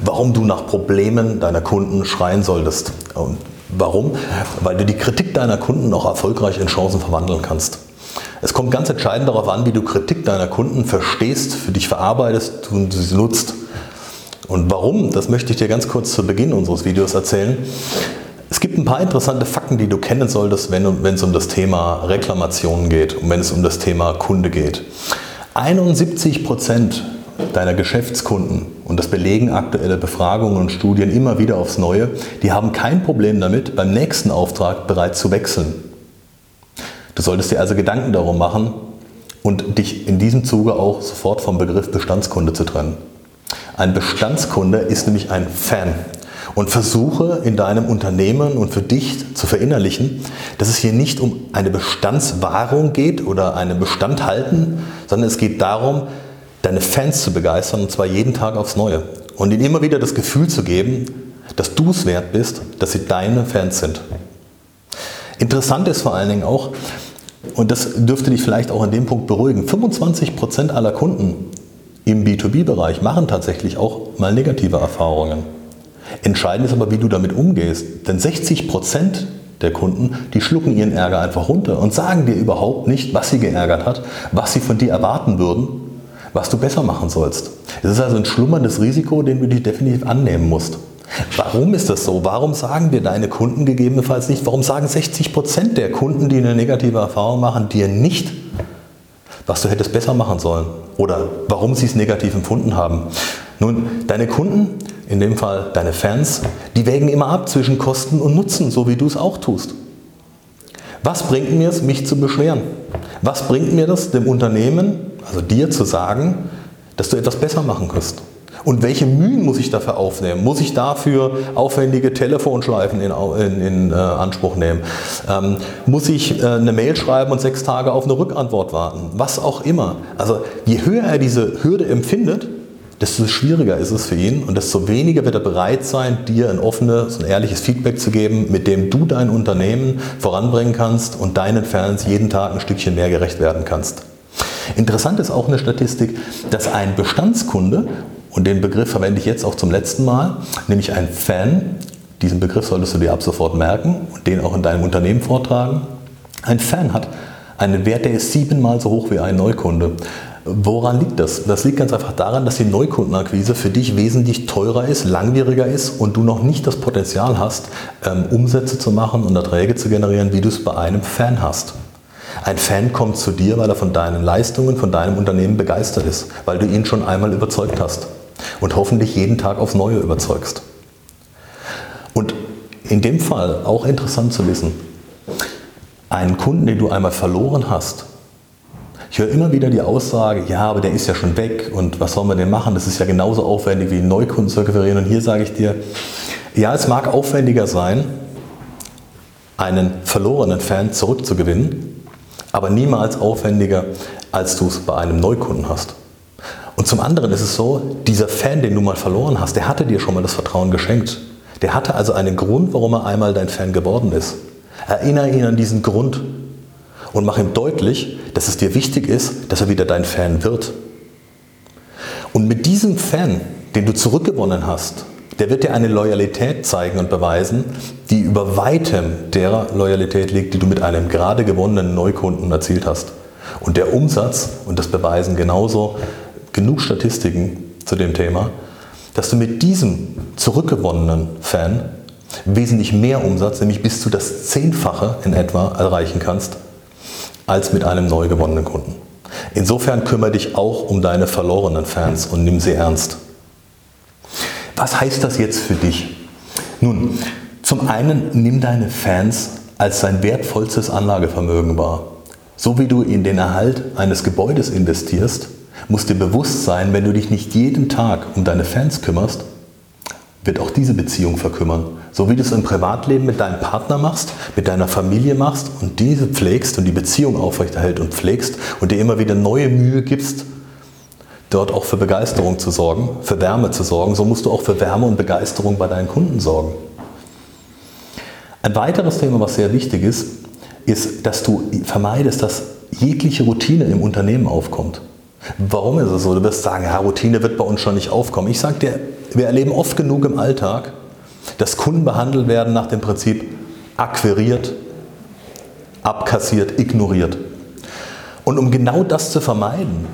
warum du nach Problemen deiner Kunden schreien solltest. Und warum? Weil du die Kritik deiner Kunden auch erfolgreich in Chancen verwandeln kannst. Es kommt ganz entscheidend darauf an, wie du Kritik deiner Kunden verstehst, für dich verarbeitest und sie nutzt. Und warum, das möchte ich dir ganz kurz zu Beginn unseres Videos erzählen. Es gibt ein paar interessante Fakten, die du kennen solltest, wenn, wenn es um das Thema Reklamationen geht und wenn es um das Thema Kunde geht. 71 Prozent deiner Geschäftskunden, und das belegen aktuelle Befragungen und Studien immer wieder aufs Neue, die haben kein Problem damit, beim nächsten Auftrag bereits zu wechseln. Du solltest dir also Gedanken darum machen und dich in diesem Zuge auch sofort vom Begriff Bestandskunde zu trennen. Ein Bestandskunde ist nämlich ein Fan und versuche in deinem Unternehmen und für dich zu verinnerlichen, dass es hier nicht um eine Bestandswahrung geht oder einen Bestand halten, sondern es geht darum, deine Fans zu begeistern und zwar jeden Tag aufs Neue. Und ihnen immer wieder das Gefühl zu geben, dass du es wert bist, dass sie deine Fans sind. Interessant ist vor allen Dingen auch, und das dürfte dich vielleicht auch an dem Punkt beruhigen, 25% aller Kunden im B2B-Bereich machen tatsächlich auch mal negative Erfahrungen. Entscheidend ist aber, wie du damit umgehst. Denn 60% der Kunden, die schlucken ihren Ärger einfach runter und sagen dir überhaupt nicht, was sie geärgert hat, was sie von dir erwarten würden was du besser machen sollst. Es ist also ein schlummerndes Risiko, den du dich definitiv annehmen musst. Warum ist das so? Warum sagen dir deine Kunden gegebenenfalls nicht? Warum sagen 60 Prozent der Kunden, die eine negative Erfahrung machen, dir nicht, was du hättest besser machen sollen? Oder warum sie es negativ empfunden haben? Nun, deine Kunden, in dem Fall deine Fans, die wägen immer ab zwischen Kosten und Nutzen, so wie du es auch tust. Was bringt mir es, mich zu beschweren? Was bringt mir das, dem Unternehmen also dir zu sagen, dass du etwas besser machen kannst. Und welche Mühen muss ich dafür aufnehmen? Muss ich dafür aufwendige Telefonschleifen in, in, in äh, Anspruch nehmen? Ähm, muss ich äh, eine Mail schreiben und sechs Tage auf eine Rückantwort warten? Was auch immer. Also je höher er diese Hürde empfindet, desto schwieriger ist es für ihn und desto weniger wird er bereit sein, dir ein offenes und ehrliches Feedback zu geben, mit dem du dein Unternehmen voranbringen kannst und deinen Fans jeden Tag ein Stückchen mehr gerecht werden kannst. Interessant ist auch eine Statistik, dass ein Bestandskunde, und den Begriff verwende ich jetzt auch zum letzten Mal, nämlich ein Fan, diesen Begriff solltest du dir ab sofort merken und den auch in deinem Unternehmen vortragen, ein Fan hat einen Wert, der ist siebenmal so hoch wie ein Neukunde. Woran liegt das? Das liegt ganz einfach daran, dass die Neukundenakquise für dich wesentlich teurer ist, langwieriger ist und du noch nicht das Potenzial hast, ähm, Umsätze zu machen und Erträge zu generieren, wie du es bei einem Fan hast. Ein Fan kommt zu dir, weil er von deinen Leistungen, von deinem Unternehmen begeistert ist, weil du ihn schon einmal überzeugt hast und hoffentlich jeden Tag aufs Neue überzeugst. Und in dem Fall auch interessant zu wissen, einen Kunden, den du einmal verloren hast, ich höre immer wieder die Aussage, ja, aber der ist ja schon weg und was sollen wir denn machen? Das ist ja genauso aufwendig wie einen Neukunden zu akquirieren. Und hier sage ich dir, ja, es mag aufwendiger sein, einen verlorenen Fan zurückzugewinnen, aber niemals aufwendiger, als du es bei einem Neukunden hast. Und zum anderen ist es so, dieser Fan, den du mal verloren hast, der hatte dir schon mal das Vertrauen geschenkt. Der hatte also einen Grund, warum er einmal dein Fan geworden ist. Erinnere ihn an diesen Grund und mach ihm deutlich, dass es dir wichtig ist, dass er wieder dein Fan wird. Und mit diesem Fan, den du zurückgewonnen hast, der wird dir eine Loyalität zeigen und beweisen, die über weitem der Loyalität liegt, die du mit einem gerade gewonnenen Neukunden erzielt hast. Und der Umsatz, und das beweisen genauso genug Statistiken zu dem Thema, dass du mit diesem zurückgewonnenen Fan wesentlich mehr Umsatz, nämlich bis zu das Zehnfache in etwa erreichen kannst, als mit einem neu gewonnenen Kunden. Insofern kümmere dich auch um deine verlorenen Fans und nimm sie ernst. Was heißt das jetzt für dich? Nun, zum einen nimm deine Fans als dein wertvollstes Anlagevermögen wahr. So wie du in den Erhalt eines Gebäudes investierst, muss dir bewusst sein, wenn du dich nicht jeden Tag um deine Fans kümmerst, wird auch diese Beziehung verkümmern. So wie du es im Privatleben mit deinem Partner machst, mit deiner Familie machst und diese pflegst und die Beziehung aufrechterhält und pflegst und dir immer wieder neue Mühe gibst, dort auch für Begeisterung zu sorgen, für Wärme zu sorgen, so musst du auch für Wärme und Begeisterung bei deinen Kunden sorgen. Ein weiteres Thema, was sehr wichtig ist, ist, dass du vermeidest, dass jegliche Routine im Unternehmen aufkommt. Warum ist es so? Du wirst sagen, ja, Routine wird bei uns schon nicht aufkommen. Ich sage dir, wir erleben oft genug im Alltag, dass Kunden behandelt werden nach dem Prinzip akquiriert, abkassiert, ignoriert. Und um genau das zu vermeiden,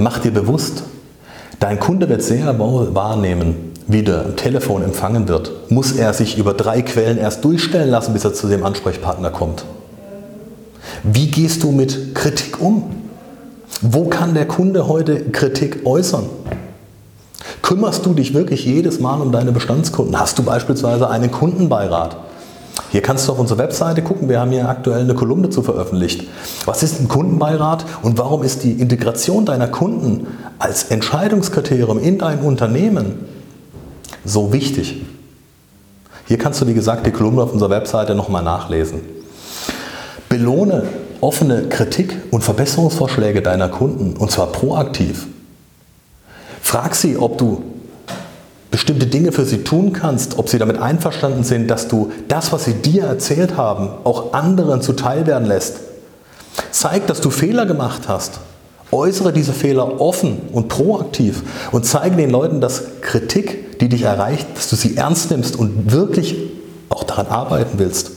mach dir bewusst, dein Kunde wird sehr wohl wahrnehmen, wie der Telefon empfangen wird. Muss er sich über drei Quellen erst durchstellen lassen, bis er zu dem Ansprechpartner kommt. Wie gehst du mit Kritik um? Wo kann der Kunde heute Kritik äußern? Kümmerst du dich wirklich jedes Mal um deine Bestandskunden? Hast du beispielsweise einen Kundenbeirat? Hier kannst du auf unsere Webseite gucken, wir haben hier aktuell eine Kolumne zu veröffentlicht. Was ist ein Kundenbeirat und warum ist die Integration deiner Kunden als Entscheidungskriterium in dein Unternehmen so wichtig? Hier kannst du, wie gesagt, die Kolumne auf unserer Webseite nochmal nachlesen. Belohne offene Kritik und Verbesserungsvorschläge deiner Kunden und zwar proaktiv. Frag sie, ob du bestimmte Dinge für sie tun kannst, ob sie damit einverstanden sind, dass du das, was sie dir erzählt haben, auch anderen zuteil werden lässt. Zeig, dass du Fehler gemacht hast. Äußere diese Fehler offen und proaktiv und zeige den Leuten, dass Kritik, die dich erreicht, dass du sie ernst nimmst und wirklich auch daran arbeiten willst.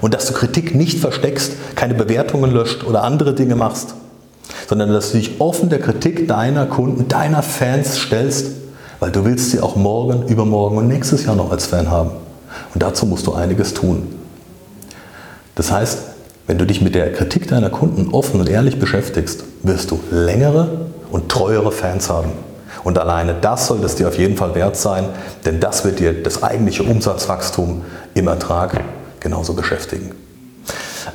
Und dass du Kritik nicht versteckst, keine Bewertungen löscht oder andere Dinge machst, sondern dass du dich offen der Kritik deiner Kunden, deiner Fans stellst, weil du willst sie auch morgen, übermorgen und nächstes Jahr noch als Fan haben. Und dazu musst du einiges tun. Das heißt, wenn du dich mit der Kritik deiner Kunden offen und ehrlich beschäftigst, wirst du längere und treuere Fans haben. Und alleine das sollte es dir auf jeden Fall wert sein, denn das wird dir das eigentliche Umsatzwachstum im Ertrag genauso beschäftigen.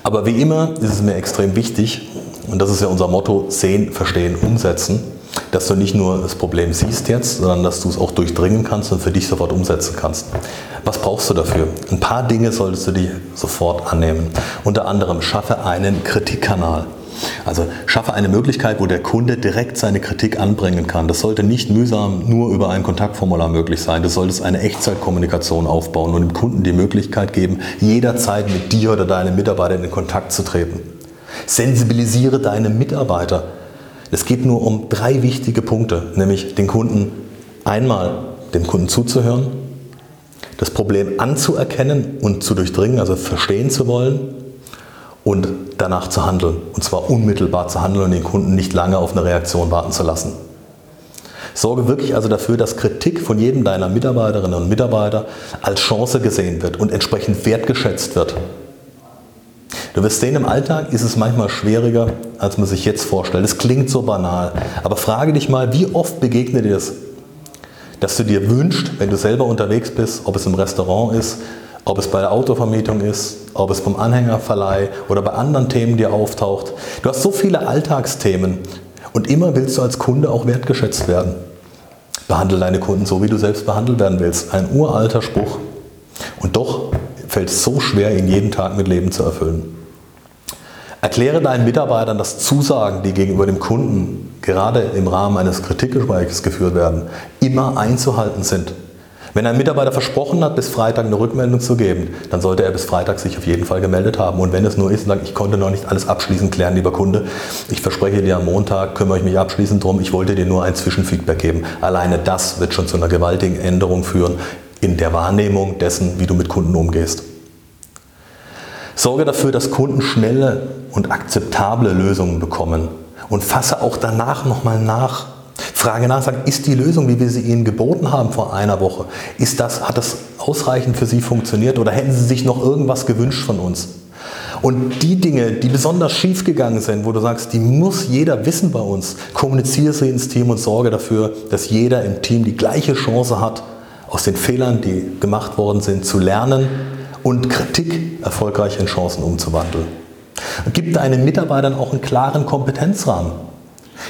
Aber wie immer ist es mir extrem wichtig, und das ist ja unser Motto, sehen, verstehen, umsetzen, dass du nicht nur das Problem siehst jetzt, sondern dass du es auch durchdringen kannst und für dich sofort umsetzen kannst. Was brauchst du dafür? Ein paar Dinge solltest du dir sofort annehmen. Unter anderem schaffe einen Kritikkanal. Also schaffe eine Möglichkeit, wo der Kunde direkt seine Kritik anbringen kann. Das sollte nicht mühsam nur über ein Kontaktformular möglich sein. Du solltest eine Echtzeitkommunikation aufbauen und dem Kunden die Möglichkeit geben, jederzeit mit dir oder deinen Mitarbeitern in Kontakt zu treten. Sensibilisiere deine Mitarbeiter. Es geht nur um drei wichtige Punkte, nämlich den Kunden einmal dem Kunden zuzuhören, das Problem anzuerkennen und zu durchdringen, also verstehen zu wollen und danach zu handeln. Und zwar unmittelbar zu handeln und den Kunden nicht lange auf eine Reaktion warten zu lassen. Sorge wirklich also dafür, dass Kritik von jedem deiner Mitarbeiterinnen und Mitarbeiter als Chance gesehen wird und entsprechend wertgeschätzt wird. Du wirst sehen, im Alltag ist es manchmal schwieriger, als man sich jetzt vorstellt. Es klingt so banal, aber frage dich mal, wie oft begegnet dir das, dass du dir wünschst, wenn du selber unterwegs bist, ob es im Restaurant ist, ob es bei der Autovermietung ist, ob es beim Anhängerverleih oder bei anderen Themen dir auftaucht. Du hast so viele Alltagsthemen und immer willst du als Kunde auch wertgeschätzt werden. Behandle deine Kunden so, wie du selbst behandelt werden willst. Ein uralter Spruch. Und doch fällt es so schwer, ihn jeden Tag mit Leben zu erfüllen. Erkläre deinen Mitarbeitern, dass Zusagen, die gegenüber dem Kunden gerade im Rahmen eines Kritikgesprächs geführt werden, immer einzuhalten sind. Wenn ein Mitarbeiter versprochen hat, bis Freitag eine Rückmeldung zu geben, dann sollte er bis Freitag sich auf jeden Fall gemeldet haben. Und wenn es nur ist, sagt, ich konnte noch nicht alles abschließend klären, lieber Kunde, ich verspreche dir am Montag, kümmere ich mich abschließend drum, ich wollte dir nur ein Zwischenfeedback geben. Alleine das wird schon zu einer gewaltigen Änderung führen in der Wahrnehmung dessen, wie du mit Kunden umgehst. Sorge dafür, dass Kunden schnelle und akzeptable Lösungen bekommen. Und fasse auch danach nochmal nach. Frage nach, sagt, ist die Lösung, wie wir sie Ihnen geboten haben vor einer Woche, ist das, hat das ausreichend für Sie funktioniert oder hätten Sie sich noch irgendwas gewünscht von uns? Und die Dinge, die besonders schief gegangen sind, wo du sagst, die muss jeder wissen bei uns, kommuniziere sie ins Team und sorge dafür, dass jeder im Team die gleiche Chance hat, aus den Fehlern, die gemacht worden sind, zu lernen und Kritik erfolgreich in Chancen umzuwandeln. Gib deinen Mitarbeitern auch einen klaren Kompetenzrahmen.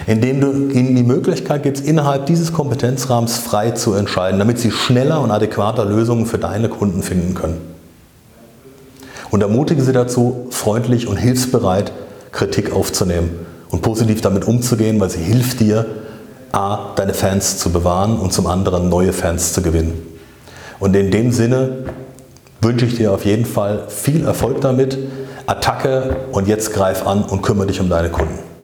indem du ihnen die Möglichkeit gibst, innerhalb dieses Kompetenzrahmens frei zu entscheiden, damit sie schneller und adäquater Lösungen für deine Kunden finden können. Und ermutige sie dazu, freundlich und hilfsbereit Kritik aufzunehmen und positiv damit umzugehen, weil sie hilft dir, A, deine Fans zu bewahren und zum anderen neue Fans zu gewinnen. Und in dem Sinne wünsche ich dir auf jeden Fall viel Erfolg damit. Attacke und jetzt greif an und kümmere dich um deine Kunden.